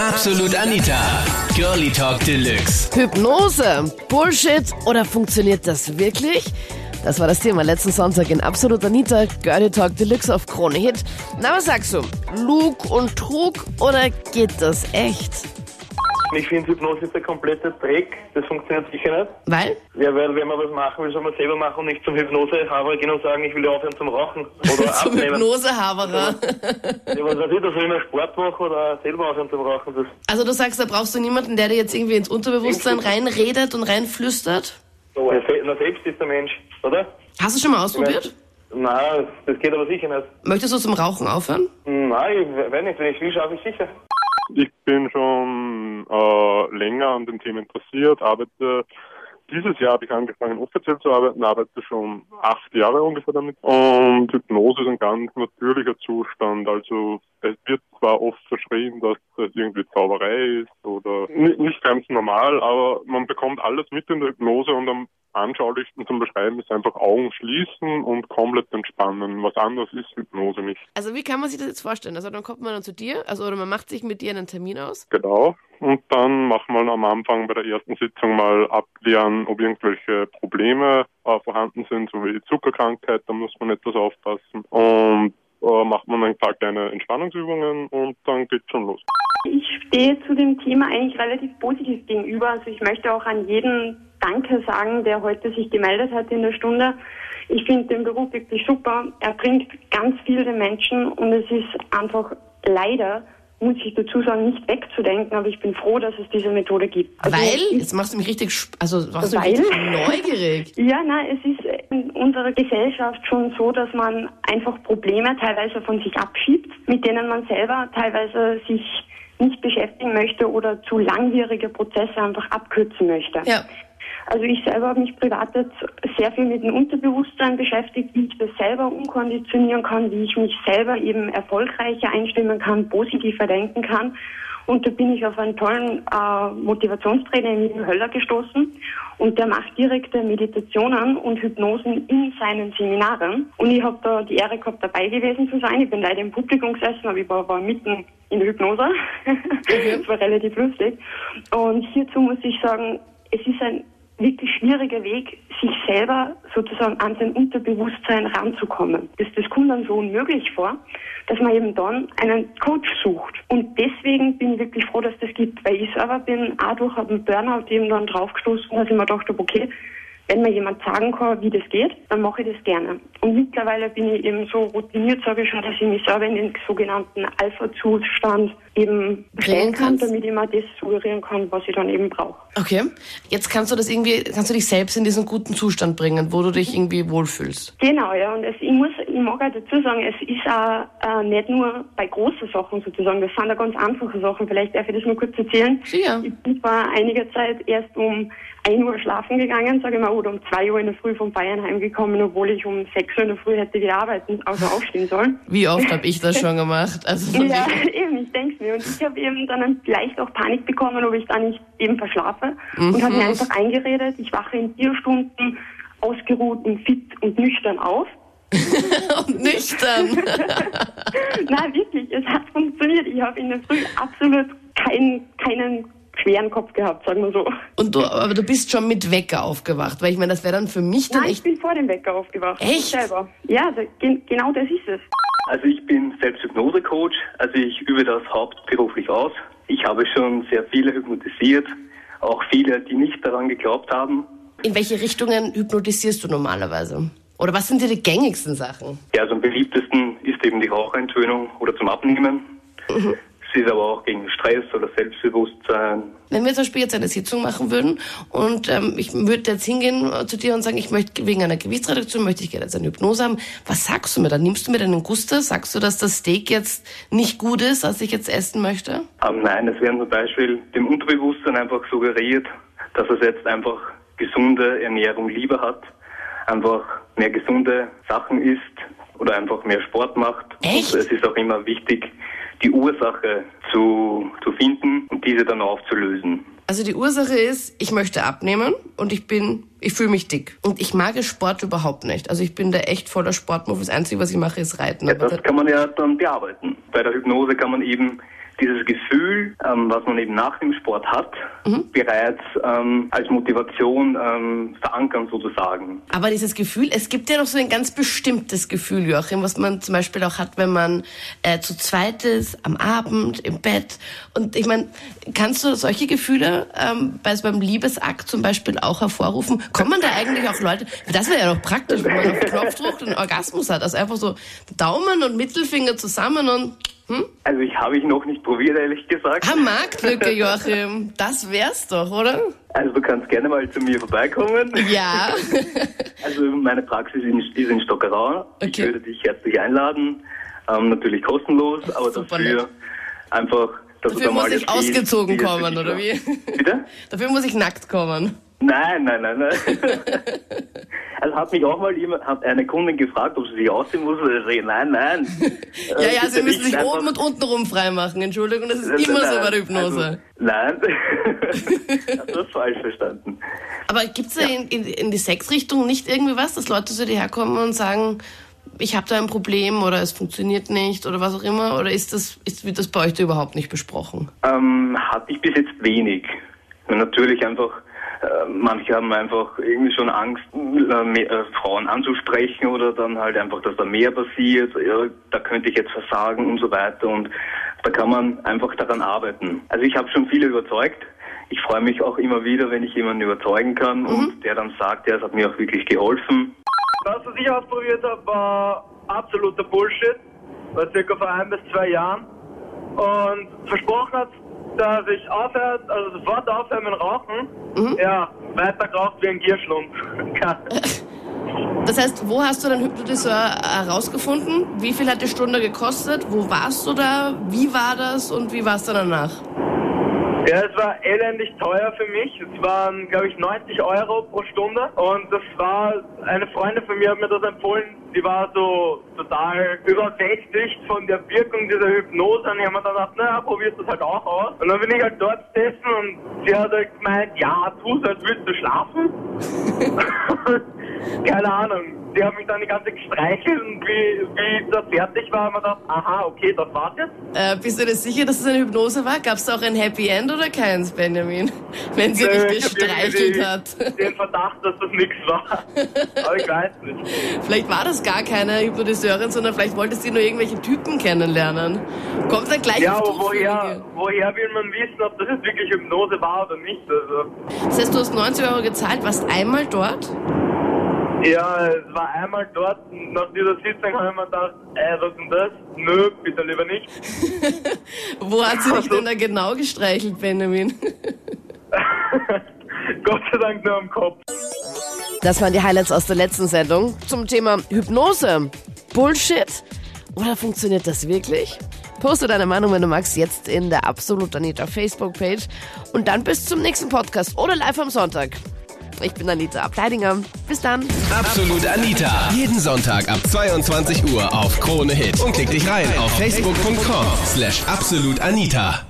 Absolut Anita. Girlie Talk Deluxe. Hypnose, Bullshit oder funktioniert das wirklich? Das war das Thema letzten Sonntag in Absolut Anita, Girlie Talk Deluxe auf Krone Hit. Na, was sagst du? Lug und Trug oder geht das echt? Ich finde, Hypnose ist der komplette Dreck. Das funktioniert sicher nicht. Weil? Ja, weil wenn man was machen will, soll man selber machen und nicht zum Hypnosehaber gehen und sagen, ich will aufhören zum Rauchen. Oder Zum. Hypnosehaberer. Ja, was weiß ich, da soll ich noch Sport machen oder selber aufhören zum Rauchen. Das, Also du sagst, da brauchst du niemanden, der dir jetzt irgendwie ins Unterbewusstsein reinredet und reinflüstert? se- na, selbst ist der Mensch, oder? Hast du schon mal ausprobiert? Nein, das geht aber sicher nicht. Möchtest du zum Rauchen aufhören? Nein, ich weiß nicht, wenn ich will, schaffe ich sicher. Ich bin schon äh, länger an dem Thema interessiert, arbeite dieses Jahr habe ich angefangen offiziell zu arbeiten, arbeite schon acht Jahre ungefähr damit. Und Hypnose ist ein ganz natürlicher Zustand. Also es wird zwar oft verschrien, dass es irgendwie Zauberei ist oder ni- nicht ganz normal, aber man bekommt alles mit in der Hypnose und am anschaulichsten zum Beschreiben ist einfach Augen schließen und komplett entspannen. Was anderes ist Hypnose nicht. Also wie kann man sich das jetzt vorstellen? Also dann kommt man dann zu dir, also oder man macht sich mit dir einen Termin aus? Genau. Und dann machen wir am Anfang bei der ersten Sitzung mal abklären, ob irgendwelche Probleme äh, vorhanden sind, so wie Zuckerkrankheit, da muss man etwas aufpassen. Und äh, macht man ein paar kleine Entspannungsübungen und dann geht's schon los. Ich stehe zu dem Thema eigentlich relativ positiv gegenüber. Also ich möchte auch an jeden Danke sagen, der heute sich gemeldet hat in der Stunde. Ich finde den Beruf wirklich super. Er bringt ganz viel den Menschen und es ist einfach leider, muss ich dazu sagen, nicht wegzudenken, aber ich bin froh, dass es diese Methode gibt. Also Weil? Jetzt machst du mich richtig, also machst du mich Weil? neugierig. Ja, na, es ist in unserer Gesellschaft schon so, dass man einfach Probleme teilweise von sich abschiebt, mit denen man selber teilweise sich nicht beschäftigen möchte oder zu langwierige Prozesse einfach abkürzen möchte. Ja. Also ich selber habe mich privat jetzt sehr viel mit dem Unterbewusstsein beschäftigt, wie ich das selber umkonditionieren kann, wie ich mich selber eben erfolgreicher einstimmen kann, positiver denken kann. Und da bin ich auf einen tollen äh, Motivationstrainer, Emilio Höller, gestoßen. Und der macht direkte Meditationen und Hypnosen in seinen Seminaren. Und ich habe da die Ehre gehabt, dabei gewesen zu sein. Ich bin leider im Publikum gesessen, aber ich war, war mitten in der Hypnose. Das war relativ lustig. Und hierzu muss ich sagen, es ist ein wirklich schwieriger Weg, sich selber sozusagen an sein Unterbewusstsein ranzukommen. Das, das kommt dann so unmöglich vor, dass man eben dann einen Coach sucht. Und deswegen bin ich wirklich froh, dass das gibt, weil ich selber bin auch durch einen Burnout eben dann draufgestoßen, dass ich mir gedacht habe, okay, wenn mir jemand sagen kann, wie das geht, dann mache ich das gerne. Und mittlerweile bin ich eben so routiniert, sage ich schon, dass ich mich selber in den sogenannten Alpha-Zustand eben stellen kann, damit ich mir das suggerieren kann, was ich dann eben brauche. Okay. Jetzt kannst du das irgendwie, kannst du dich selbst in diesen guten Zustand bringen, wo du dich irgendwie wohlfühlst. Genau, ja. Und es, ich muss, ich mag auch dazu sagen, es ist auch äh, nicht nur bei großen Sachen sozusagen. Das sind ja ganz einfache Sachen. Vielleicht darf ich das nur kurz erzählen. Sicher. Ich bin vor einiger Zeit erst um 1 Uhr schlafen gegangen, sage ich mal, oder um 2 Uhr in der Früh von Bayern heimgekommen, obwohl ich um 6 Uhr in der Früh hätte wieder arbeiten, also aufstehen sollen. Wie oft habe ich das schon gemacht? Also Ja, eben, ich denke mir. Und ich habe eben dann vielleicht auch Panik bekommen, ob ich da nicht eben verschlafe. Und habe mir einfach eingeredet, ich wache in vier Stunden ausgeruht und fit und nüchtern auf. und nüchtern. Nein, wirklich, es hat funktioniert. Ich habe in der Früh absolut keinen, keinen schweren Kopf gehabt, sagen wir so. Und du, aber du bist schon mit Wecker aufgewacht, weil ich meine, das wäre dann für mich dann Nein, ich echt. bin vor dem Wecker aufgewacht. Echt? Ich selber. Ja, also, gen genau das ist es. Also ich bin selbst Hypnosecoach, also ich übe das hauptberuflich aus. Ich habe schon sehr viele hypnotisiert, auch viele, die nicht daran geglaubt haben. In welche Richtungen hypnotisierst du normalerweise? Oder was sind dir die gängigsten Sachen? Ja, also am beliebtesten ist eben die Raucherentwöhnung oder zum Abnehmen. Es ist aber auch gegen Stress oder Selbstbewusstsein. Wenn wir zum Beispiel jetzt eine Sitzung machen würden und ähm, ich würde jetzt hingehen äh, zu dir und sagen, ich möchte wegen einer Gewichtsreduktion möchte ich gerne jetzt eine Hypnose haben. Was sagst du mir dann? Nimmst du mir deinen Guster? Sagst du, dass das Steak jetzt nicht gut ist, was ich jetzt essen möchte? Aber nein, es werden zum Beispiel dem Unterbewusstsein einfach suggeriert, dass es jetzt einfach gesunde Ernährung lieber hat, einfach mehr gesunde Sachen isst oder einfach mehr Sport macht. Echt? Und es ist auch immer wichtig, die Ursache zu, zu finden und diese dann aufzulösen. Also die Ursache ist, ich möchte abnehmen und ich bin, ich fühle mich dick. Und ich mag Sport überhaupt nicht. Also ich bin da echt voller Sportmove. Das Einzige, was ich mache, ist Reiten. Ja, Aber das kann man ja dann bearbeiten. Bei der Hypnose kann man eben dieses Gefühl, ähm, was man eben nach dem Sport hat, bereits ähm, als Motivation ähm, verankern sozusagen. Aber dieses Gefühl, es gibt ja noch so ein ganz bestimmtes Gefühl, Joachim, was man zum Beispiel auch hat, wenn man äh, zu zweit ist, am Abend, im Bett. Und ich meine, kannst du solche Gefühle ähm, bei, beim Liebesakt zum Beispiel auch hervorrufen? Kommen da eigentlich auch Leute, das wäre ja doch praktisch, wenn man auf den Knopf drückt und einen Orgasmus hat. Also einfach so Daumen und Mittelfinger zusammen und hm? Also ich habe ich noch nicht probiert, ehrlich gesagt. Ah, Marktlücke, Joachim. Das wär's doch, oder? Also du kannst gerne mal zu mir vorbeikommen. Ja. Also meine Praxis ist in Stockerau. Ich Okay. würde dich herzlich einladen. Ähm, natürlich kostenlos, aber Super dafür nett. einfach, dass Dafür du da mal muss ich ausgezogen kommen, oder wie? Bitte? Dafür muss ich nackt kommen. Nein, nein, nein, nein. hat mich auch mal jemand, hat eine Kundin gefragt, ob sie sich ausziehen muss. Und ich sage, nein, nein. Ja, ja, bitte Sie müssen sich oben und unten rum freimachen. Entschuldigung, das ist Äh, immer so bei der Hypnose. Also, nein. Hast du das falsch verstanden? Aber gibt's da in, in, in die Sexrichtung nicht irgendwie was, dass Leute zu dir herkommen und sagen, ich habe da ein Problem oder es funktioniert nicht oder was auch immer? Oder ist das, ist, wird das bei euch da überhaupt nicht besprochen? Ähm, hatte ich bis jetzt wenig. Natürlich einfach, äh, manche haben einfach irgendwie schon Angst, äh, mehr, äh, Frauen anzusprechen oder dann halt einfach, dass da mehr passiert, ja, da könnte ich jetzt versagen und so weiter und da kann man einfach daran arbeiten. Also ich habe schon viele überzeugt. Ich freue mich auch immer wieder, wenn ich jemanden überzeugen kann und der dann sagt, ja, es hat mir auch wirklich geholfen. Das, was ich ausprobiert habe, war absoluter Bullshit. War circa vor ein bis zwei Jahren. Und versprochen hat, dass ich aufhört, also sofort aufhöre mit Rauchen. Ja, weiter geraucht wie ein Gierschlund. Das heißt, wo hast du deinen Hypnotiseur herausgefunden? Wie viel hat die Stunde gekostet? Wo warst du da? Wie war das und wie war es dann danach? Ja, es war elendig teuer für mich. Es waren, glaube ich, 90 Euro pro Stunde. Und das war, eine Freundin von mir hat mir das empfohlen. Die war so total überwältigt von der Wirkung dieser Hypnose. Und ich habe mir dann gedacht, naja, probierst das halt auch aus. Und dann bin ich halt dort gesessen und sie hat halt gemeint, ja, tu so, als würdest du schlafen. Keine Ahnung. Die hat mich dann die ganze Zeit gestreichelt und wie, wie das fertig war, haben wir gedacht, aha, okay, das war's jetzt. Äh, bist du dir sicher, dass es eine Hypnose war? Gab es da auch ein Happy End oder keins, Benjamin? Wenn sie Nö, dich ich gestreichelt irgendwie hat. Den Verdacht, dass das nichts war. Aber ich weiß nicht. Vielleicht war das gar keine Hypnotiseurin, sondern vielleicht wolltest du nur irgendwelche Typen kennenlernen. Kommt dann gleich Ja, aber woher, woher will man wissen, ob das jetzt wirklich Hypnose war oder nicht? Also, Das heißt, du hast 90 Euro gezahlt, warst einmal dort? Ja, es war einmal dort, nach dieser Sitzung habe ich mir gedacht, ey, was ist denn das? Nö, bitte lieber nicht. Wo hat sie dich denn da genau gestreichelt, Benjamin? Gott sei Dank nur am Kopf. Das waren die Highlights aus der letzten Sendung zum Thema Hypnose. Bullshit? Oder funktioniert das wirklich? Poste deine Meinung, wenn du magst, jetzt in der Absolut Anita Facebook-Page. Und dann bis zum nächsten Podcast oder live am Sonntag. Ich bin Anita Ableidinger. Bis dann. Absolut Anita. Jeden Sonntag ab 22 Uhr auf Krone Hit. Und klick dich rein auf facebook.com slash absolutanita.